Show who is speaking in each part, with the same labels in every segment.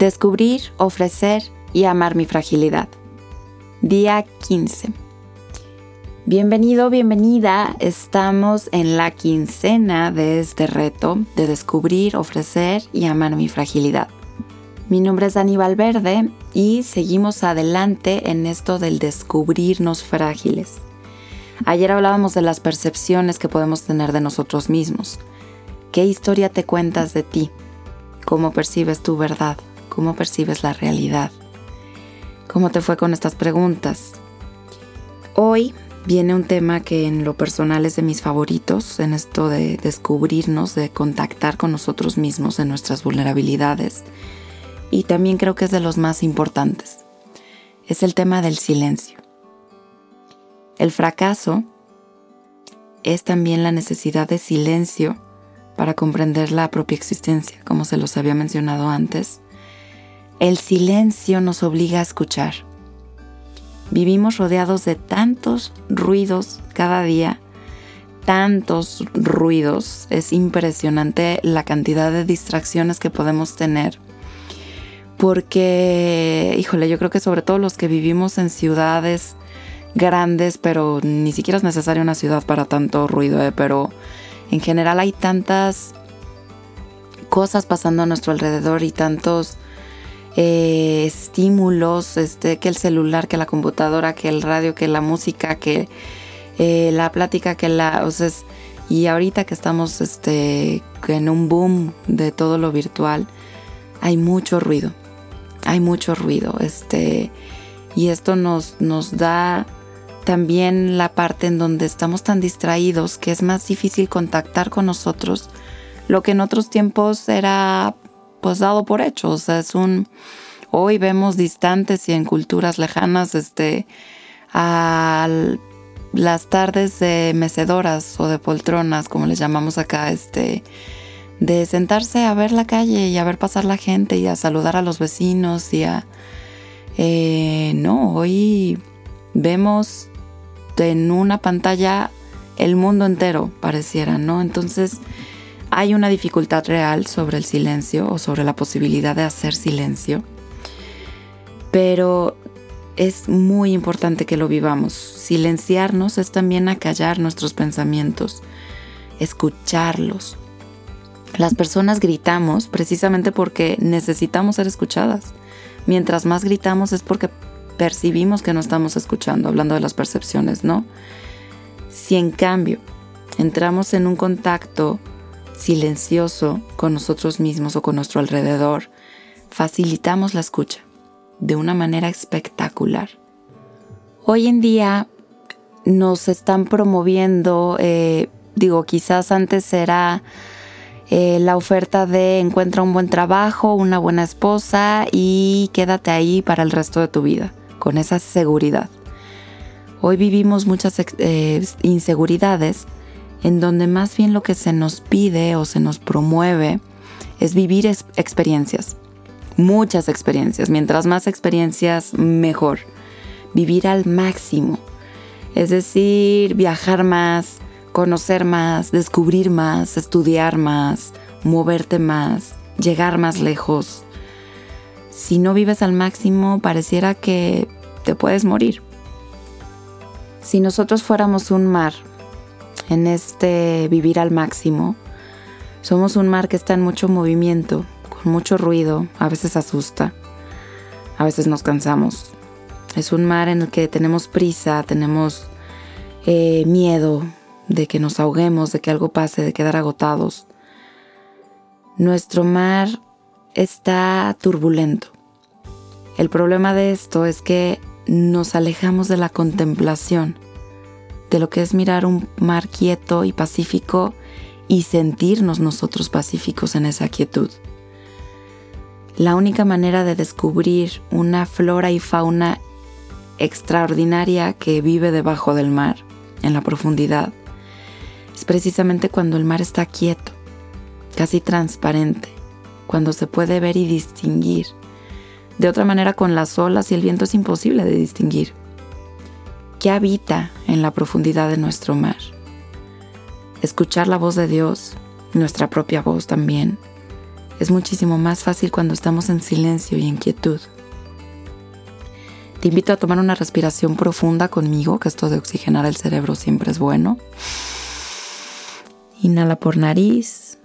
Speaker 1: Descubrir, ofrecer y amar mi fragilidad. Día 15. Bienvenido, bienvenida. Estamos en la quincena de este reto de descubrir, ofrecer y amar mi fragilidad. Mi nombre es Dani Valverde y seguimos adelante en esto del descubrirnos frágiles. Ayer hablábamos de las percepciones que podemos tener de nosotros mismos. ¿Qué historia te cuentas de ti? ¿Cómo percibes tu verdad? Cómo percibes la realidad. ¿Cómo te fue con estas preguntas? Hoy viene un tema que en lo personal es de mis favoritos, en esto de descubrirnos, de contactar con nosotros mismos en nuestras vulnerabilidades. Y también creo que es de los más importantes. Es el tema del silencio. El fracaso es también la necesidad de silencio para comprender la propia existencia, como se los había mencionado antes, el silencio nos obliga a escuchar. Vivimos rodeados de tantos ruidos cada día, tantos ruidos. Es impresionante la cantidad de distracciones que podemos tener. Porque, híjole, yo creo que sobre todo los que vivimos en ciudades grandes, pero ni siquiera es necesaria una ciudad para tanto ruido, ¿eh? pero en general hay tantas cosas pasando a nuestro alrededor y tantos eh, estímulos, este, que el celular, que la computadora, que el radio, que la música, que eh, la plática, que la... O y ahorita que estamos este, en un boom de todo lo virtual, hay mucho ruido, hay mucho ruido. Este, y esto nos, nos da también la parte en donde estamos tan distraídos que es más difícil contactar con nosotros, lo que en otros tiempos era pues dado por hecho. O sea, es un... Hoy vemos distantes y en culturas lejanas, este, a las tardes de mecedoras o de poltronas, como les llamamos acá, este, de sentarse a ver la calle y a ver pasar la gente y a saludar a los vecinos y a... Eh, no, hoy vemos en una pantalla el mundo entero, pareciera, ¿no? Entonces, hay una dificultad real sobre el silencio o sobre la posibilidad de hacer silencio, pero es muy importante que lo vivamos. Silenciarnos es también acallar nuestros pensamientos, escucharlos. Las personas gritamos precisamente porque necesitamos ser escuchadas. Mientras más gritamos es porque percibimos que no estamos escuchando, hablando de las percepciones, ¿no? Si en cambio entramos en un contacto silencioso con nosotros mismos o con nuestro alrededor, facilitamos la escucha de una manera espectacular. Hoy en día nos están promoviendo, eh, digo, quizás antes era eh, la oferta de encuentra un buen trabajo, una buena esposa y quédate ahí para el resto de tu vida, con esa seguridad. Hoy vivimos muchas eh, inseguridades en donde más bien lo que se nos pide o se nos promueve es vivir experiencias, muchas experiencias, mientras más experiencias mejor, vivir al máximo, es decir, viajar más, conocer más, descubrir más, estudiar más, moverte más, llegar más lejos. Si no vives al máximo, pareciera que te puedes morir. Si nosotros fuéramos un mar en este vivir al máximo. Somos un mar que está en mucho movimiento, con mucho ruido, a veces asusta, a veces nos cansamos. Es un mar en el que tenemos prisa, tenemos eh, miedo de que nos ahoguemos, de que algo pase, de quedar agotados. Nuestro mar está turbulento. El problema de esto es que nos alejamos de la contemplación de lo que es mirar un mar quieto y pacífico y sentirnos nosotros pacíficos en esa quietud. La única manera de descubrir una flora y fauna extraordinaria que vive debajo del mar, en la profundidad, es precisamente cuando el mar está quieto, casi transparente, cuando se puede ver y distinguir. De otra manera, con las olas y el viento es imposible de distinguir que habita en la profundidad de nuestro mar. Escuchar la voz de Dios, nuestra propia voz también, Es muchísimo más fácil cuando estamos en silencio y en quietud. Te invito a tomar una respiración profunda conmigo, que esto de oxigenar el cerebro siempre es bueno. Inhala por nariz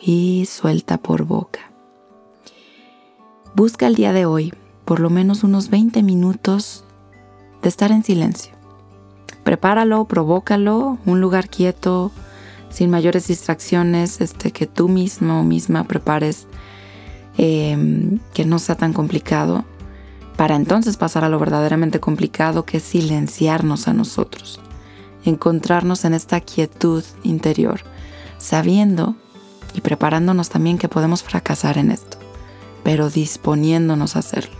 Speaker 1: y suelta por boca. Busca el día de hoy por lo menos unos 20 minutos de estar en silencio. Prepáralo, provócalo, un lugar quieto, sin mayores distracciones, este, que tú mismo o misma prepares, em, que no sea tan complicado, para entonces pasar a lo verdaderamente complicado que es silenciarnos a nosotros, encontrarnos en esta quietud interior, sabiendo y preparándonos también que podemos fracasar en esto pero disponiéndonos a hacerlo.